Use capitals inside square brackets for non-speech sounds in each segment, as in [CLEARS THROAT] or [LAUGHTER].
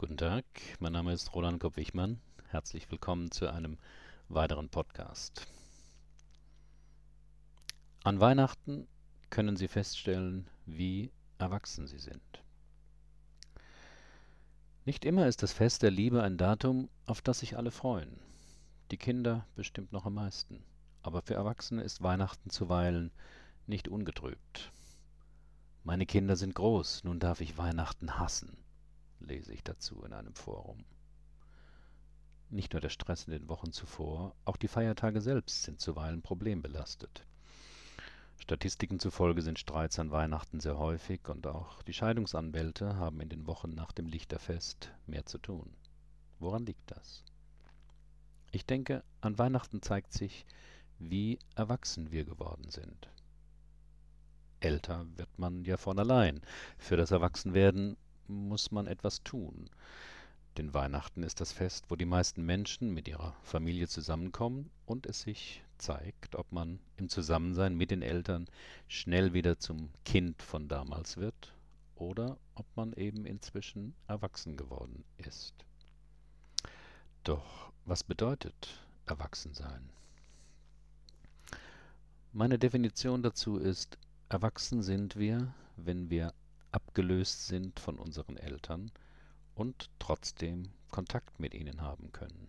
Guten Tag, mein Name ist Roland Kopp-Wichmann. Herzlich willkommen zu einem weiteren Podcast. An Weihnachten können Sie feststellen, wie erwachsen Sie sind. Nicht immer ist das Fest der Liebe ein Datum, auf das sich alle freuen. Die Kinder bestimmt noch am meisten. Aber für Erwachsene ist Weihnachten zuweilen nicht ungetrübt. Meine Kinder sind groß, nun darf ich Weihnachten hassen lese ich dazu in einem Forum. Nicht nur der Stress in den Wochen zuvor, auch die Feiertage selbst sind zuweilen problembelastet. Statistiken zufolge sind Streits an Weihnachten sehr häufig und auch die Scheidungsanwälte haben in den Wochen nach dem Lichterfest mehr zu tun. Woran liegt das? Ich denke, an Weihnachten zeigt sich, wie erwachsen wir geworden sind. Älter wird man ja von allein. Für das Erwachsenwerden muss man etwas tun. Denn Weihnachten ist das Fest, wo die meisten Menschen mit ihrer Familie zusammenkommen und es sich zeigt, ob man im Zusammensein mit den Eltern schnell wieder zum Kind von damals wird oder ob man eben inzwischen erwachsen geworden ist. Doch was bedeutet Erwachsensein? Meine Definition dazu ist, erwachsen sind wir, wenn wir abgelöst sind von unseren Eltern und trotzdem Kontakt mit ihnen haben können.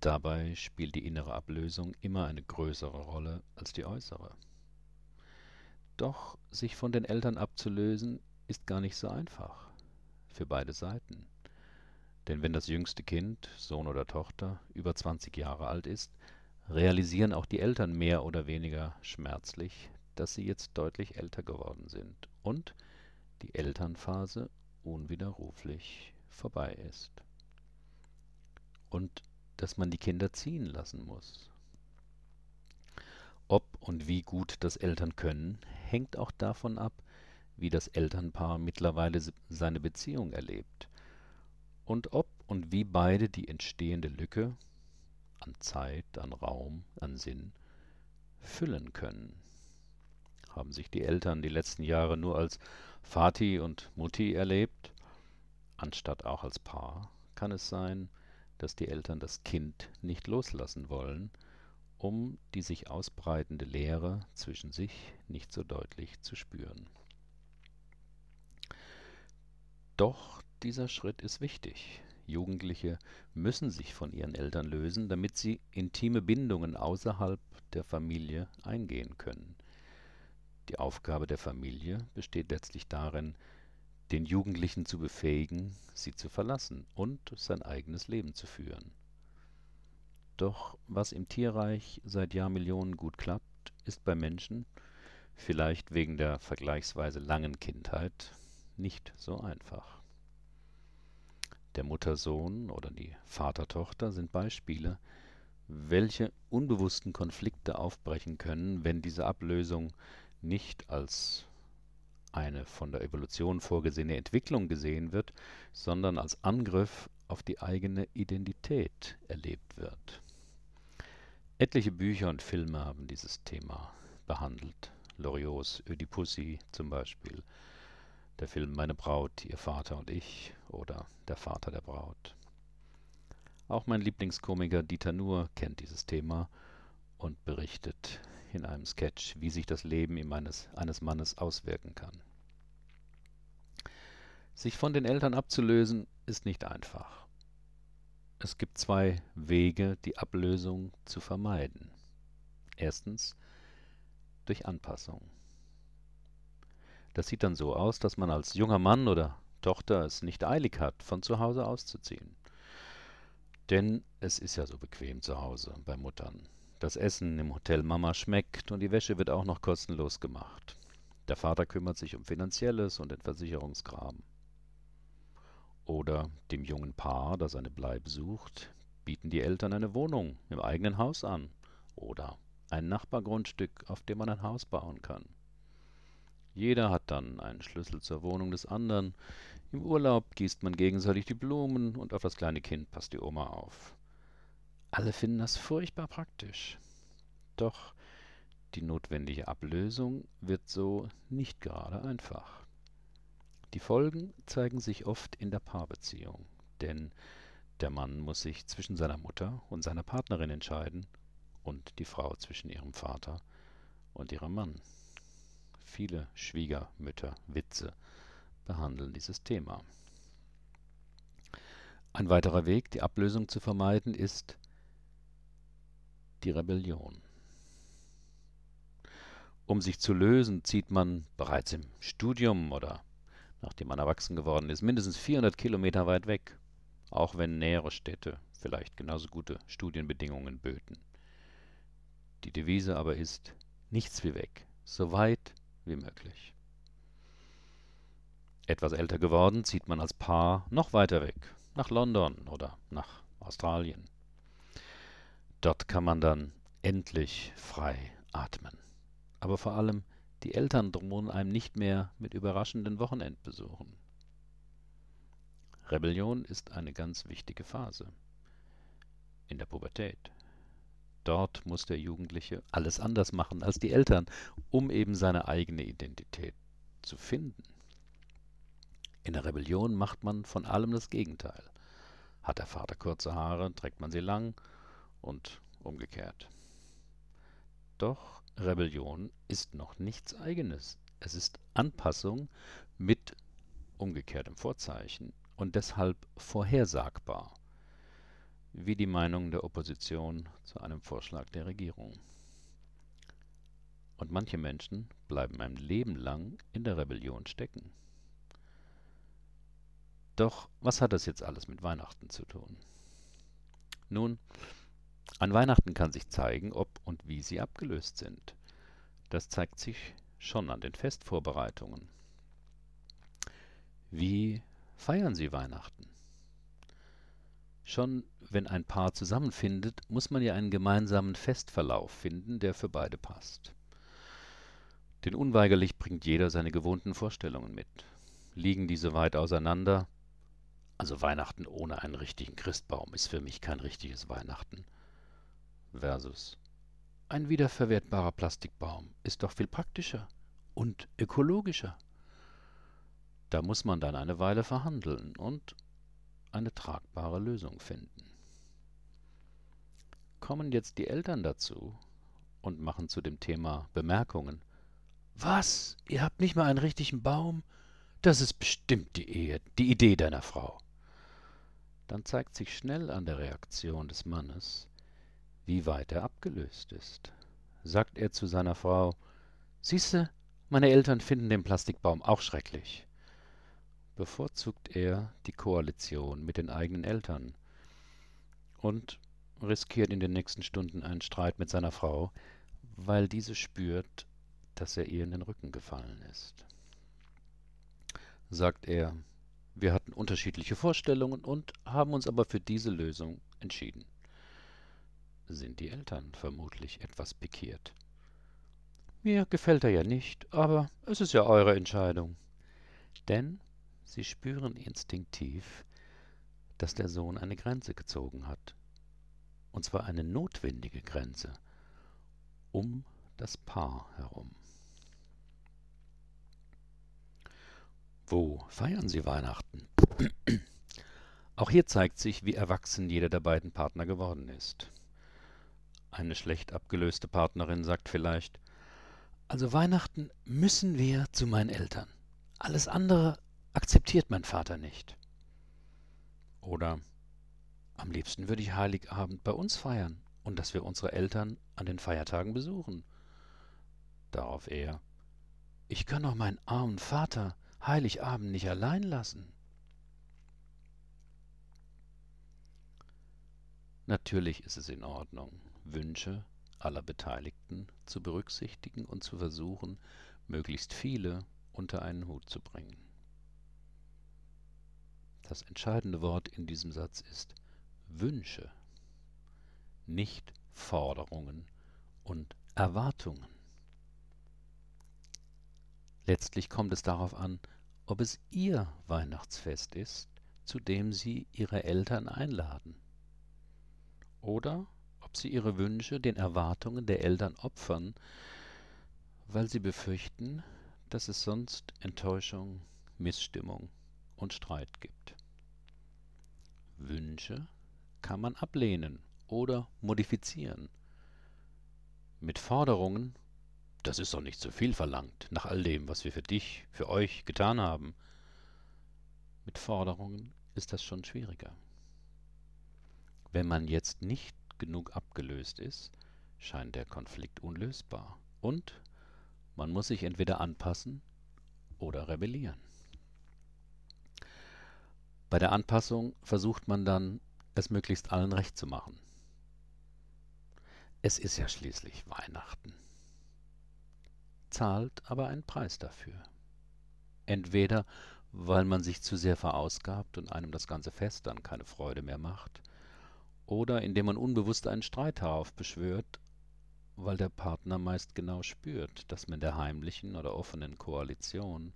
Dabei spielt die innere Ablösung immer eine größere Rolle als die äußere. Doch sich von den Eltern abzulösen, ist gar nicht so einfach. Für beide Seiten. Denn wenn das jüngste Kind, Sohn oder Tochter, über 20 Jahre alt ist, realisieren auch die Eltern mehr oder weniger schmerzlich, dass sie jetzt deutlich älter geworden sind und die Elternphase unwiderruflich vorbei ist. Und dass man die Kinder ziehen lassen muss. Ob und wie gut das Eltern können, hängt auch davon ab, wie das Elternpaar mittlerweile seine Beziehung erlebt und ob und wie beide die entstehende Lücke an Zeit, an Raum, an Sinn füllen können haben sich die Eltern die letzten Jahre nur als Vati und Mutti erlebt, anstatt auch als Paar, kann es sein, dass die Eltern das Kind nicht loslassen wollen, um die sich ausbreitende Leere zwischen sich nicht so deutlich zu spüren. Doch dieser Schritt ist wichtig. Jugendliche müssen sich von ihren Eltern lösen, damit sie intime Bindungen außerhalb der Familie eingehen können. Die Aufgabe der Familie besteht letztlich darin, den Jugendlichen zu befähigen, sie zu verlassen und sein eigenes Leben zu führen. Doch was im Tierreich seit Jahrmillionen gut klappt, ist bei Menschen, vielleicht wegen der vergleichsweise langen Kindheit, nicht so einfach. Der Mutter-Sohn oder die Vater-Tochter sind Beispiele, welche unbewussten Konflikte aufbrechen können, wenn diese Ablösung nicht als eine von der Evolution vorgesehene Entwicklung gesehen wird, sondern als Angriff auf die eigene Identität erlebt wird. Etliche Bücher und Filme haben dieses Thema behandelt. Loriots Ödipussy zum Beispiel, der Film Meine Braut, ihr Vater und ich oder Der Vater der Braut. Auch mein Lieblingskomiker Dieter Nuhr kennt dieses Thema und berichtet in einem Sketch, wie sich das Leben eines, eines Mannes auswirken kann. Sich von den Eltern abzulösen, ist nicht einfach. Es gibt zwei Wege, die Ablösung zu vermeiden. Erstens durch Anpassung. Das sieht dann so aus, dass man als junger Mann oder Tochter es nicht eilig hat, von zu Hause auszuziehen. Denn es ist ja so bequem zu Hause bei Muttern. Das Essen im Hotel Mama schmeckt und die Wäsche wird auch noch kostenlos gemacht. Der Vater kümmert sich um Finanzielles und den Versicherungskram. Oder dem jungen Paar, das eine Bleibe sucht, bieten die Eltern eine Wohnung im eigenen Haus an oder ein Nachbargrundstück, auf dem man ein Haus bauen kann. Jeder hat dann einen Schlüssel zur Wohnung des anderen. Im Urlaub gießt man gegenseitig die Blumen und auf das kleine Kind passt die Oma auf. Alle finden das furchtbar praktisch. Doch die notwendige Ablösung wird so nicht gerade einfach. Die Folgen zeigen sich oft in der Paarbeziehung, denn der Mann muss sich zwischen seiner Mutter und seiner Partnerin entscheiden und die Frau zwischen ihrem Vater und ihrem Mann. Viele Schwiegermütter-Witze behandeln dieses Thema. Ein weiterer Weg, die Ablösung zu vermeiden, ist die Rebellion. Um sich zu lösen, zieht man bereits im Studium oder nachdem man erwachsen geworden ist, mindestens 400 Kilometer weit weg, auch wenn nähere Städte vielleicht genauso gute Studienbedingungen böten. Die Devise aber ist, nichts wie weg, so weit wie möglich. Etwas älter geworden, zieht man als Paar noch weiter weg, nach London oder nach Australien. Dort kann man dann endlich frei atmen. Aber vor allem die Eltern drohen einem nicht mehr mit überraschenden Wochenendbesuchen. Rebellion ist eine ganz wichtige Phase in der Pubertät. Dort muss der Jugendliche alles anders machen als die Eltern, um eben seine eigene Identität zu finden. In der Rebellion macht man von allem das Gegenteil. Hat der Vater kurze Haare, trägt man sie lang und umgekehrt. Doch Rebellion ist noch nichts Eigenes. Es ist Anpassung mit umgekehrtem Vorzeichen und deshalb vorhersagbar, wie die Meinung der Opposition zu einem Vorschlag der Regierung. Und manche Menschen bleiben ein Leben lang in der Rebellion stecken. Doch was hat das jetzt alles mit Weihnachten zu tun? Nun, an Weihnachten kann sich zeigen, ob und wie sie abgelöst sind. Das zeigt sich schon an den Festvorbereitungen. Wie feiern Sie Weihnachten? Schon wenn ein Paar zusammenfindet, muss man ja einen gemeinsamen Festverlauf finden, der für beide passt. Denn unweigerlich bringt jeder seine gewohnten Vorstellungen mit. Liegen diese weit auseinander? Also Weihnachten ohne einen richtigen Christbaum ist für mich kein richtiges Weihnachten versus ein wiederverwertbarer Plastikbaum ist doch viel praktischer und ökologischer. Da muss man dann eine Weile verhandeln und eine tragbare Lösung finden. Kommen jetzt die Eltern dazu und machen zu dem Thema Bemerkungen. Was? Ihr habt nicht mal einen richtigen Baum? Das ist bestimmt die, Ehe, die Idee deiner Frau. Dann zeigt sich schnell an der Reaktion des Mannes, wie weit er abgelöst ist. Sagt er zu seiner Frau, Siehste, meine Eltern finden den Plastikbaum auch schrecklich. Bevorzugt er die Koalition mit den eigenen Eltern und riskiert in den nächsten Stunden einen Streit mit seiner Frau, weil diese spürt, dass er ihr in den Rücken gefallen ist. Sagt er, wir hatten unterschiedliche Vorstellungen und haben uns aber für diese Lösung entschieden sind die Eltern vermutlich etwas pikiert. Mir gefällt er ja nicht, aber es ist ja eure Entscheidung. Denn sie spüren instinktiv, dass der Sohn eine Grenze gezogen hat. Und zwar eine notwendige Grenze um das Paar herum. Wo feiern Sie Weihnachten? [CLEARS THROAT] Auch hier zeigt sich, wie erwachsen jeder der beiden Partner geworden ist. Eine schlecht abgelöste Partnerin sagt vielleicht, also Weihnachten müssen wir zu meinen Eltern. Alles andere akzeptiert mein Vater nicht. Oder am liebsten würde ich Heiligabend bei uns feiern und dass wir unsere Eltern an den Feiertagen besuchen. Darauf er, ich kann doch meinen armen Vater Heiligabend nicht allein lassen. Natürlich ist es in Ordnung, Wünsche aller Beteiligten zu berücksichtigen und zu versuchen, möglichst viele unter einen Hut zu bringen. Das entscheidende Wort in diesem Satz ist Wünsche, nicht Forderungen und Erwartungen. Letztlich kommt es darauf an, ob es Ihr Weihnachtsfest ist, zu dem Sie Ihre Eltern einladen. Oder sie ihre Wünsche den Erwartungen der Eltern opfern, weil sie befürchten, dass es sonst Enttäuschung, Missstimmung und Streit gibt. Wünsche kann man ablehnen oder modifizieren. Mit Forderungen, das ist doch nicht zu viel verlangt, nach all dem, was wir für dich, für euch getan haben. Mit Forderungen ist das schon schwieriger. Wenn man jetzt nicht genug abgelöst ist, scheint der Konflikt unlösbar. Und man muss sich entweder anpassen oder rebellieren. Bei der Anpassung versucht man dann, es möglichst allen recht zu machen. Es ist ja schließlich Weihnachten. Zahlt aber einen Preis dafür. Entweder weil man sich zu sehr verausgabt und einem das ganze Fest dann keine Freude mehr macht, oder indem man unbewusst einen Streit heraufbeschwört, weil der Partner meist genau spürt, dass man der heimlichen oder offenen Koalition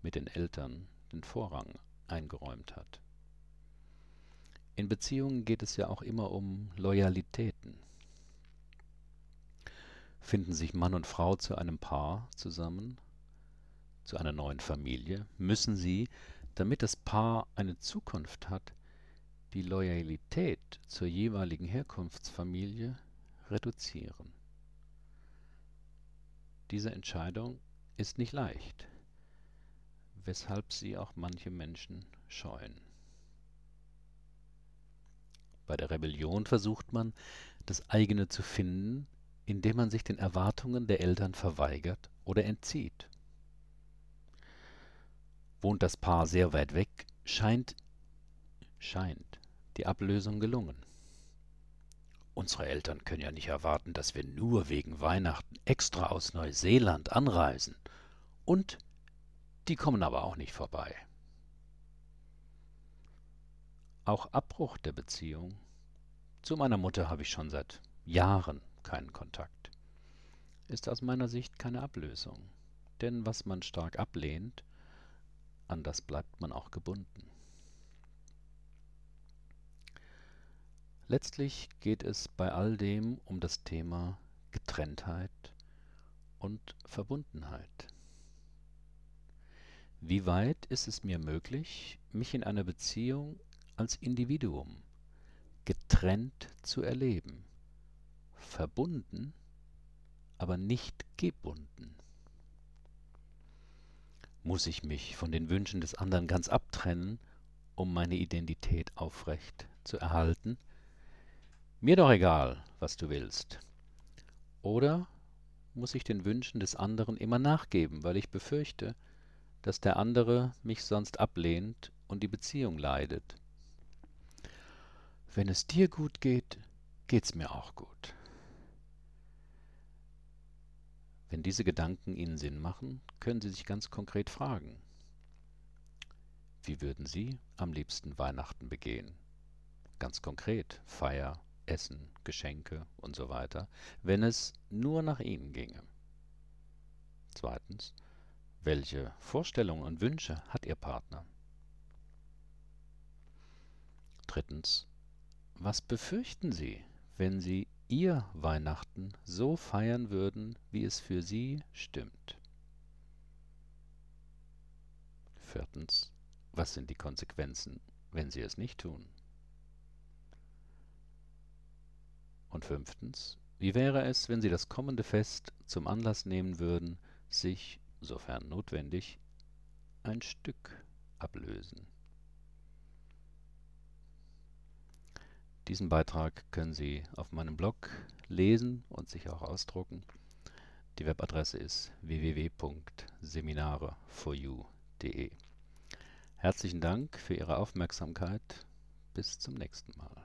mit den Eltern den Vorrang eingeräumt hat. In Beziehungen geht es ja auch immer um Loyalitäten. Finden sich Mann und Frau zu einem Paar zusammen, zu einer neuen Familie, müssen sie, damit das Paar eine Zukunft hat, die Loyalität zur jeweiligen Herkunftsfamilie reduzieren. Diese Entscheidung ist nicht leicht, weshalb sie auch manche Menschen scheuen. Bei der Rebellion versucht man, das eigene zu finden, indem man sich den Erwartungen der Eltern verweigert oder entzieht. Wohnt das Paar sehr weit weg, scheint, scheint die Ablösung gelungen. Unsere Eltern können ja nicht erwarten, dass wir nur wegen Weihnachten extra aus Neuseeland anreisen. Und die kommen aber auch nicht vorbei. Auch Abbruch der Beziehung. Zu meiner Mutter habe ich schon seit Jahren keinen Kontakt. Ist aus meiner Sicht keine Ablösung. Denn was man stark ablehnt, an das bleibt man auch gebunden. Letztlich geht es bei all dem um das Thema Getrenntheit und Verbundenheit. Wie weit ist es mir möglich, mich in einer Beziehung als Individuum getrennt zu erleben, verbunden, aber nicht gebunden? Muss ich mich von den Wünschen des anderen ganz abtrennen, um meine Identität aufrecht zu erhalten? Mir doch egal, was du willst. Oder muss ich den Wünschen des anderen immer nachgeben, weil ich befürchte, dass der andere mich sonst ablehnt und die Beziehung leidet. Wenn es dir gut geht, geht's mir auch gut. Wenn diese Gedanken Ihnen Sinn machen, können Sie sich ganz konkret fragen, wie würden Sie am liebsten Weihnachten begehen? Ganz konkret, Feier, Essen, Geschenke und so weiter, wenn es nur nach ihnen ginge. Zweitens, welche Vorstellungen und Wünsche hat Ihr Partner? Drittens, was befürchten Sie, wenn Sie Ihr Weihnachten so feiern würden, wie es für Sie stimmt? Viertens, was sind die Konsequenzen, wenn Sie es nicht tun? Und fünftens, wie wäre es, wenn Sie das kommende Fest zum Anlass nehmen würden, sich, sofern notwendig, ein Stück ablösen? Diesen Beitrag können Sie auf meinem Blog lesen und sich auch ausdrucken. Die Webadresse ist www.seminare4u.de. Herzlichen Dank für Ihre Aufmerksamkeit. Bis zum nächsten Mal.